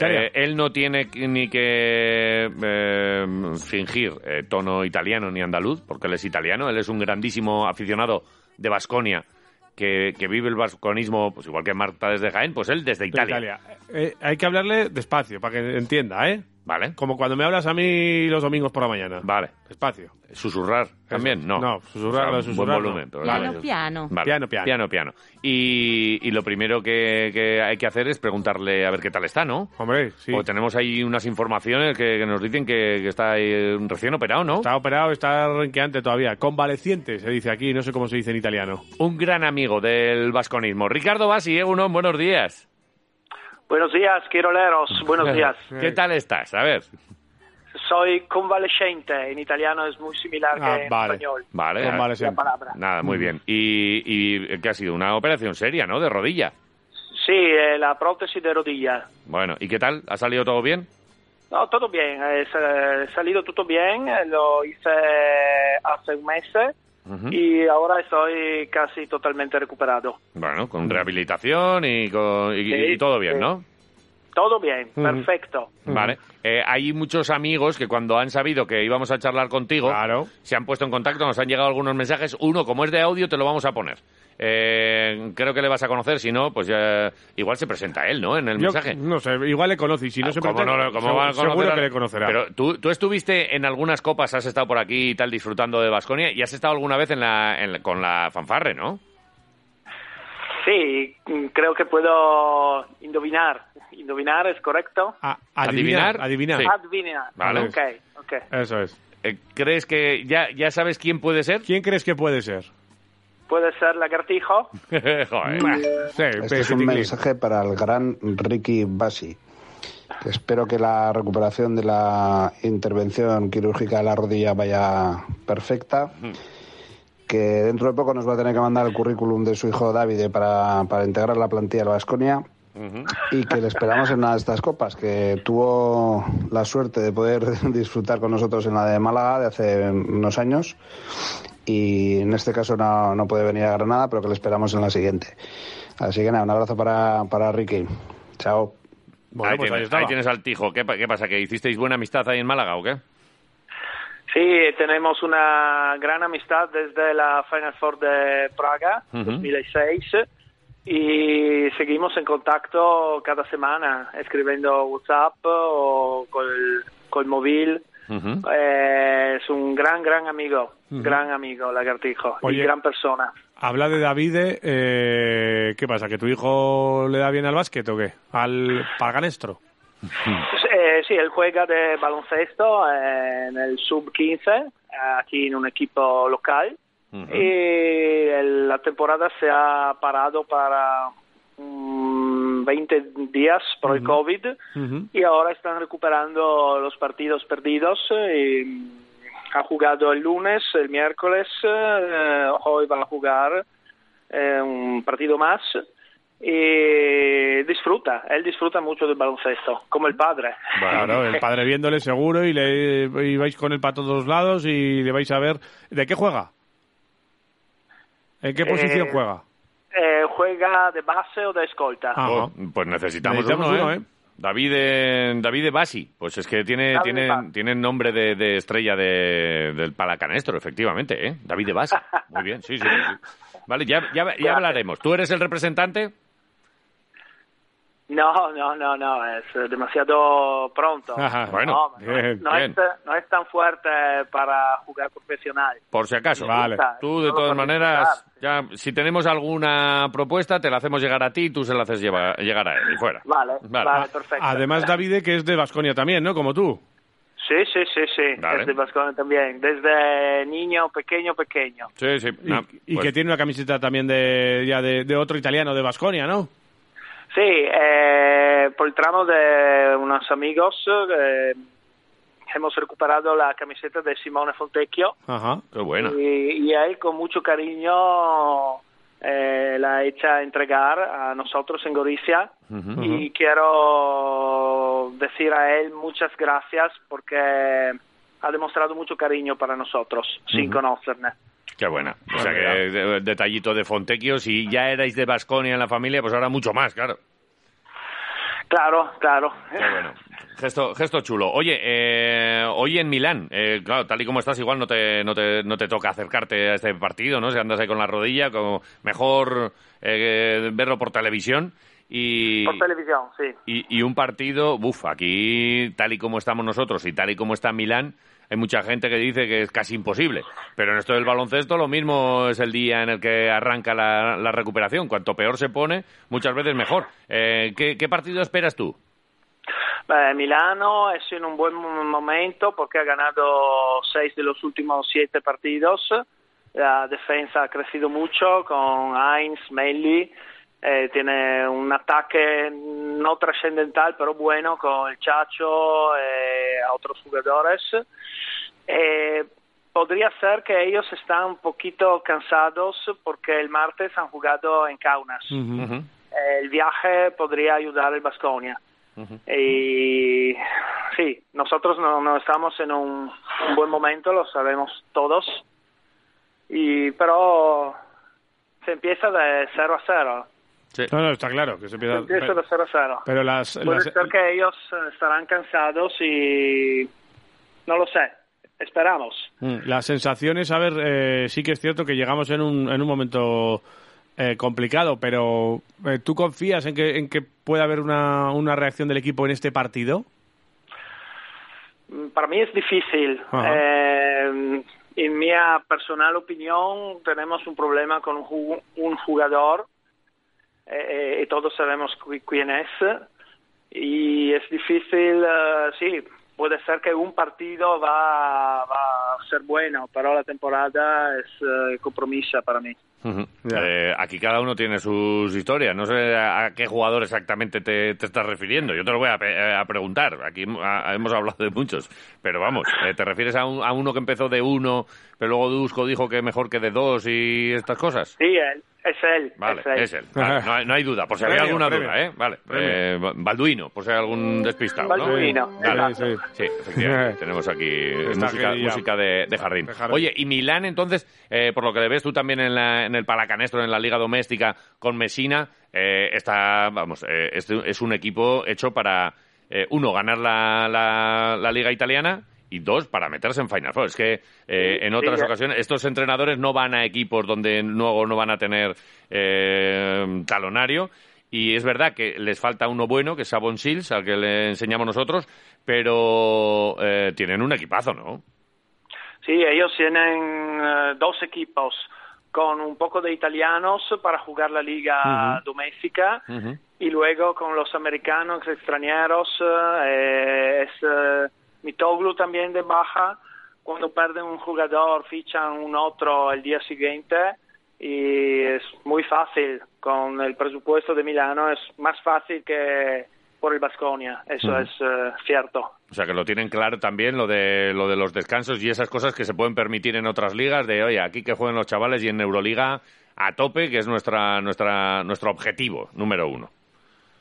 Eh, él no tiene ni que eh, fingir eh, tono italiano ni andaluz, porque él es italiano, él es un grandísimo aficionado de Basconia que, que, vive el vasconismo, pues igual que Marta desde Jaén, pues él desde Italia. Italia. Hay que hablarle despacio para que entienda, ¿eh? Vale. Como cuando me hablas a mí los domingos por la mañana. Vale. Despacio. Susurrar también, no. No, susurrar, O sea, no, susurrar, buen volumen. no. Piano, piano. Vale. Piano, piano. Piano, piano. Y, y lo primero que, que hay que hacer es preguntarle a ver qué tal está, ¿no? Hombre, sí. O tenemos ahí unas informaciones que, que nos dicen que, que está ahí recién operado, ¿no? Está operado, está renqueante todavía. Convaleciente, se dice aquí, no sé cómo se dice en italiano. Un gran amigo del vasconismo. Ricardo Basi, ¿eh? Uno, buenos días. Buenos días, quiroleros. Buenos días. ¿Qué tal estás? A ver. Soy convalescente. En italiano es muy similar Ah, que en vale. español. Vale. Convaleciente. La palabra. Nada, muy bien. Y, y que ha sido una operación seria, ¿no? De rodilla. Sí, eh, la prótesis de rodilla. Bueno, ¿y qué tal? ¿Ha salido todo bien? No, todo bien. He sa- salido todo bien. eh, Lo hice hace un mes Y ahora estoy casi totalmente recuperado. Bueno, con rehabilitación y, con, y, Sí, y todo bien, sí. ¿no? Todo bien, perfecto. Vale. Eh, hay muchos amigos que cuando han sabido que íbamos a charlar contigo, Claro. se han puesto en contacto, nos han llegado algunos mensajes. Uno, como es de audio, te lo vamos a poner. Eh, creo que le vas a conocer, si no, pues ya igual se presenta él, ¿no? En el Yo mensaje. no sé, igual le conoce y si no Ah, se ¿cómo presenta, no cómo seguro- va a conocer seguro a- que le conocerá. Pero ¿tú, tú estuviste en algunas copas, has estado por aquí y tal disfrutando de Basconia y has estado alguna vez en la, en la- con la fanfarre, ¿no? Sí, creo que puedo endovinar. ¿Endovinar es correcto? A- ¿Adivinar? adivinar, adivinar. Sí. Adivinar. Vale. Ok, ok. Eso es. Eh, ¿Crees que ya, ya sabes quién puede ser? ¿Quién crees que puede ser? Puede ser lagartijo. Joder. Sí, Este es un mensaje para el gran Ricky Bassi. Espero que la recuperación de la intervención quirúrgica de la rodilla vaya perfecta. Que dentro de poco nos va a tener que mandar el currículum de su hijo David para, para integrar la plantilla de Vasconia. Y que le esperamos en una de estas copas, que tuvo la suerte de poder disfrutar con nosotros en la de Málaga de hace unos años. Y en este caso no, no puede venir a Granada, pero que le esperamos en la siguiente. Así que nada, un abrazo para, para Ricky. Chao. Bueno, ahí, pues ahí tienes, estaba. ahí tienes al Tijo. ¿Qué, ¿Qué pasa? ¿Que hicisteis buena amistad ahí en Málaga o qué? Sí, tenemos una gran amistad desde la Final Four de Praga, Ujú. 2006, y seguimos en contacto cada semana, escribiendo WhatsApp o col, col móvil. Eh, es un gran, gran amigo, gran amigo, Lagartijo, Oye. y gran persona. Habla de Davide, eh, ¿qué pasa? ¿Que tu hijo le da bien al básquet o qué? ¿Al paganestro? Sí, él juega de baloncesto en el sub-15, aquí en un equipo local. Ujú. Y el- la temporada se ha parado para mm, 20 días por el COVID y ahora están recuperando los partidos perdidos. eh, Y ha jugado el lunes, el miércoles, eh, hoy va a jugar eh, un partido más y disfruta, él disfruta mucho del baloncesto, como el padre. Claro, el padre viéndole seguro y, le, y vais con él para todos lados y le vais a ver. ¿De qué juega? ¿En qué posición Eh, juega? Eh, juega de base o de escolta. Ajá. Oh, pues necesitamos, Necesitamos uno, uno, ¿eh? ¿eh? David, eh, David Basi, pues es que tiene, David tiene, tiene nombre de, de estrella de- del palacanestro, efectivamente, ¿eh? David Basi. Muy bien, sí, sí. sí. Vale, ya, ya, ya hablaremos. ¿Tú eres el representante? No, no, no, no, es demasiado pronto. Ajá, bueno, no, no, bien, no bien. Es, no es tan fuerte para jugar profesional. Por si acaso. Vale. Tú, de todas maneras, ya, si tenemos alguna propuesta, te la hacemos llegar a ti y tú se la haces llevar- llegar a él y fuera. Vale, Vale. vale, perfecto. Además, Davide, que es de Vasconia también, ¿no? Como tú. Sí, sí, sí, sí, Vale. es de Vasconia también, desde niño, pequeño, pequeño. Sí, sí. Y, Ah, y pues- que tiene una camiseta también de, ya de, de otro italiano de Vasconia, ¿no? Sí, eh, por el tramo de unos amigos eh, hemos recuperado la camiseta de Simone Fontecchio Ajá. Qué buena. y, y él con mucho cariño eh, la echa entregar a nosotros en Goricia Ujú. y quiero decir a él muchas gracias porque ha demostrado mucho cariño para nosotros sin conocerle. Qué buena. O sea que de- detallito de Fontecchio, si ya erais de Basconia en la familia, pues ahora mucho más, claro. Claro, claro. Qué bueno. Gesto, gesto chulo. Oye, eh, hoy en Milán, eh, claro, tal y como estás, igual no te, no, te, no te toca acercarte a este partido, ¿no? Si andas ahí con la rodilla, como mejor eh, verlo por televisión. Y, Por televisión, sí. y, y un partido, buf, aquí tal y como estamos nosotros y tal y como está Milán, hay mucha gente que dice que es casi imposible. Pero en esto del baloncesto lo mismo es el día en el que arranca la, recuperación. Cuanto peor se pone, muchas veces mejor. Eh, ¿qué, partido esperas tú? Beh, Milano es en un buen momento porque ha ganado seis de los últimos siete partidos. La defensa ha crecido mucho con Heinz, Melli. Eh, tiene un ataque no trascendental, pero bueno, con el Chacho eh, a otros jugadores. Eh, podría ser que ellos están un poquito cansados porque el martes han jugado en Kaunas. Ujú. Eh, el viaje podría ayudar al Basconia. Y sí, nosotros no, no estamos en un, un buen momento, lo sabemos todos. Y pero se empieza de 0 a 0. Sí. No, no, está claro que se Se empieza. empieza Pero, de 0 a 0. pero las, Puede las- ser que ellos estarán cansados y no lo sé. Esperamos. Mm, Las sensaciones, a ver, eh, sí que es cierto que llegamos en un, en un momento eh, complicado, pero eh, ¿tú confías en que, en que pueda haber una, una reacción del equipo en este partido? Mm, Para mí es difícil. Eh, en mi personal opinión, tenemos un problema con un jugador eh, y todos sabemos qui- quién es. Y es difícil, eh, sí, puede ser que un partido va, va a ser bueno, pero la temporada es eh, compromisa para mí. Ujú. Ya. Eh, aquí cada uno tiene sus historias. No sé a, qué jugador exactamente te, te estás refiriendo. Yo te lo voy a, eh, a preguntar. Aquí a- hemos hablado de muchos. Pero vamos, eh, ¿te refieres a, un- a uno que empezó de uno, pero luego Dusko dijo que mejor que de dos y estas cosas? Sí, él, es él. Vale, es él. es él. Vale, no, hay, no hay duda, por si había alguna premio. duda, ¿eh? Vale. Eh, Balduino, por si hay algún despistado, ¿no? Balduino, Vale. Sí, sí. Sí, efectivamente. Tenemos aquí música, música de, de jardín. De jardín. Oye, y Milán, entonces, eh, por lo que le ves tú también en, la- en el Palacanestro, en la Liga Doméstica, con Messina, eh, está, vamos, eh, es, es un equipo hecho para, eh, uno, ganar la, la, la Liga Italiana y dos, para meterse en Final Four. Es que eh, en otras sí. ocasiones estos entrenadores no van a equipos donde luego no van a tener eh, talonario. Y es verdad que les falta uno bueno, que es Sabon Shields, al que le enseñamos nosotros, pero eh, tienen un equipazo, ¿no? Sí, ellos tienen eh, dos equipos con un poco de italianos para jugar la liga doméstica y luego con los americanos extranjeros eh, es eh, Mitoglu también de baja. Cuando pierden un jugador fichan un otro el día siguiente y es muy fácil. Con el presupuesto de Milano es más fácil que por el Basconia, eso es eh, cierto. O sea, que lo tienen claro también, lo de, lo de los descansos y esas cosas que se pueden permitir en otras ligas, de, oye, aquí que jueguen los chavales y en Euroliga a tope, que es nuestra, nuestra, nuestro objetivo número uno.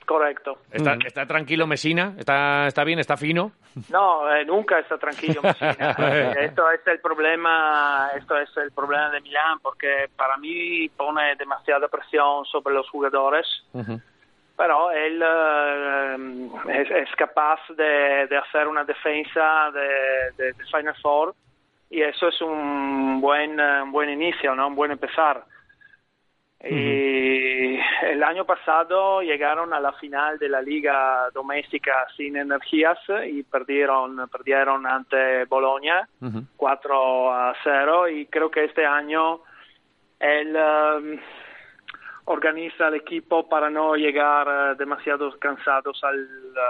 Correcto. ¿Está, está tranquilo Mesina? ¿Está, ¿Está bien? ¿Está fino? No, eh, nunca está tranquilo Messina. Eh, esto es el problema, esto es el problema de Milán porque para mí pone demasiada presión sobre los jugadores, pero él eh, es, es capaz de, de hacer una defensa de, de, de Final Four y eso es un buen, eh, un buen inicio, ¿no? Un buen empezar. Y el año pasado llegaron a la final de la liga doméstica sin energías y perdieron, perdieron ante Bolonia 4 a 0 y creo que este año él um, organiza el equipo para no llegar eh, demasiado cansados al,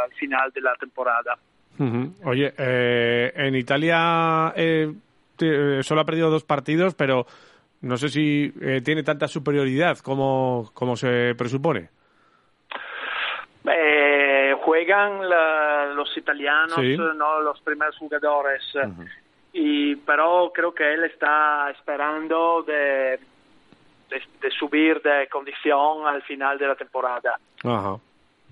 al final de la temporada. Ujú. Oye, eh, en Italia eh, eh, solo ha perdido dos partidos, pero no sé si eh, tiene tanta superioridad como, como se presupone. Eh, juegan la- los italianos, Sí. no los primeros jugadores, y pero creo que él está esperando de, de, de subir de condición al final de la temporada. Ajá.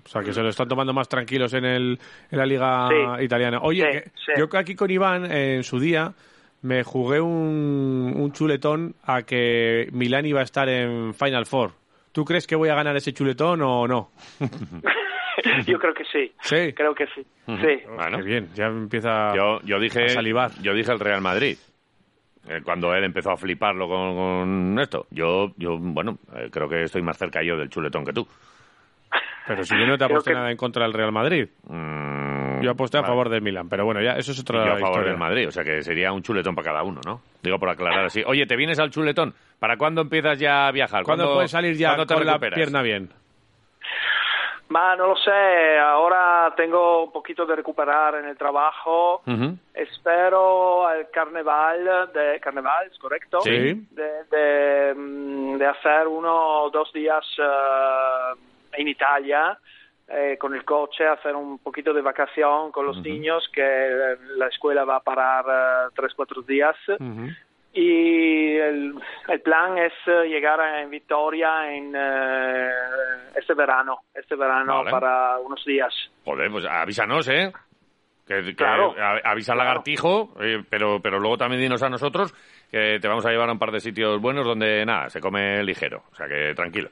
O sea, que se lo están tomando más tranquilos en, el, en la liga Sí. italiana. Oye, Sí, que- yo que aquí con Iván, eh, en su día, me jugué un, un chuletón a que Milán iba a estar en Final Four. ¿Tú crees que voy a ganar ese chuletón o no? Yo creo que sí. Sí. Creo que sí. Sí. Bueno. Qué bien, ya empieza Yo, yo dije a salivar. yo dije el Real Madrid. eh, cuando él empezó a fliparlo con, con esto. Yo, yo bueno, eh, creo que estoy más cerca yo del chuletón que tú. Pero si yo no te aposté que- nada en contra del Real Madrid. Mm, Yo aposté a vale. favor del Milán, pero bueno, ya eso es otra yo a favor historia. del Madrid, o sea que sería un chuletón para cada uno, ¿no? Digo por aclarar así. Oye, ¿te vienes al chuletón? ¿Para cuándo empiezas ya a viajar? ¿Cuándo puedes salir ya ¿cuándo te con la pierna bien? Ma no lo sé, ahora tengo un poquito de recuperar en el trabajo. Espero al carnaval, de carnaval, ¿es correcto? Sí. De, de, mm, de hacer uno o dos días eh, en Italia eh, con el coche, hacer un poquito de vacación con los niños, que eh, la escuela va a parar eh, tres, cuatro días. Y el, el plan es eh, llegar a- en Victoria en este verano, este verano Vale. para unos días. Joder, pues avísanos, ¿eh? Que, que Claro. a- avisa al Claro. lagartijo, eh, pero, pero luego también dinos a nosotros que te vamos a llevar a un par de sitios buenos donde, nada, se come ligero. O sea que tranquilo.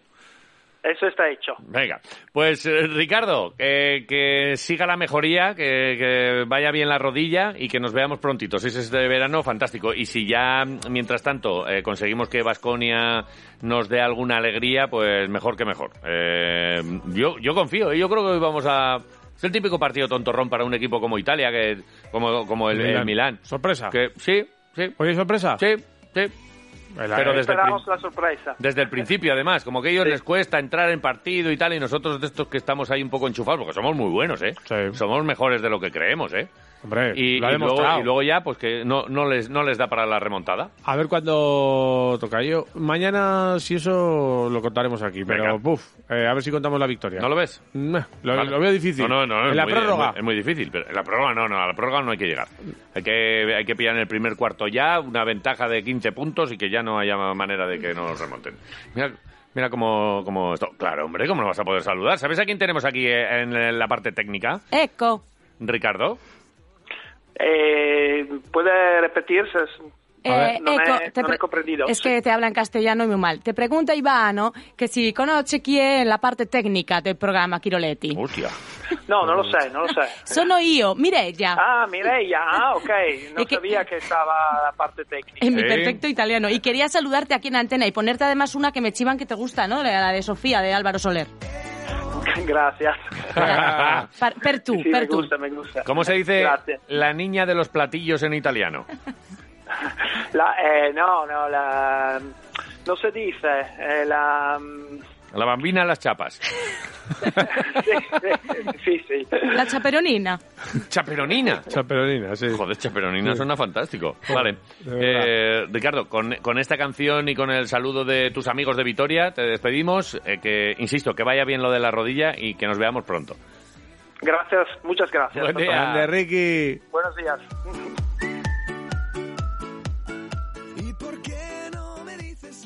Eso está hecho. Venga, pues eh, Ricardo, que, que siga la mejoría, que, que vaya bien la rodilla y que nos veamos prontito. Si es este verano, fantástico. Y si ya, mientras tanto, eh, conseguimos que Vasconia nos dé alguna alegría, pues mejor que mejor. Eh, yo, yo confío, ¿eh? yo creo que hoy vamos a... Es el típico partido tontorrón para un equipo como Italia, que como, como el, el Milán. ¿Sorpresa? Que, sí, sí, ¿Oye, sorpresa? sí, sí. El- Pero desde el, Esperamos la sorpresa. desde el principio, además, como que a ellos Sí. les cuesta entrar en partido y tal, y nosotros de estos que estamos ahí un poco enchufados, porque somos muy buenos, ¿eh? Sí. Somos mejores de lo que creemos, ¿eh? Hombre, Y, lo ha y luego, demostrado. y luego ya, pues que no, no, les, no les da para la remontada. A ver cuándo toca yo. Mañana, si eso, lo contaremos aquí. Pero, Venga. puf, eh, a ver si contamos la victoria. ¿No lo ves? Lo, Vale. lo veo difícil. No, no, no. En la muy- prórroga. Es muy, es muy difícil, pero en la prórroga no, no, a la prórroga no hay que llegar. Hay que, hay que pillar en el primer cuarto ya una ventaja de 15 puntos y que ya no haya manera de que nos remonten. Mira, mira cómo, cómo esto. Claro, hombre, ¿cómo no vas a poder saludar? ¿Sabes a quién tenemos aquí eh, en la parte técnica? Ecco. Ricardo. Eh, ¿Puede repetirse? Eh, non, ecco, è, te non pre- è comprendido. es que te habla en castellano muy mal. Te pregunta Ivano que si conoce chi è la parte tecnica del programma Chiroletti. Hostia. No, non lo sé, non lo sé. Sono io, Mireia, Ah, Mireia, ah, ok. Non E che- sabía que estaba la parte técnica. en mi Sí. perfecto italiano. Y quería saludarte aquí en antena y ponerte además una que me chivan que te gusta, ¿no? La de Sofía, de Álvaro Soler. Gracias. Per, Sí, per me gusta, me gusta. ¿Cómo se dice Gracias. la niña de los platillos en italiano? La, eh, no, no, la... No se dice, eh, la... La bambina a las chapas. sí, sí. La chaperonina. Chaperonina. Chaperonina, sí. Joder, Chaperonina suena fantástico. Vale. Eh, Ricardo, con, con esta canción y con el saludo de tus amigos de Vitoria, te despedimos. eh, que, insisto, que vaya bien lo de la rodilla y que nos veamos pronto. Gracias, muchas gracias. Buen día. Grande, Ricky. Buenos días.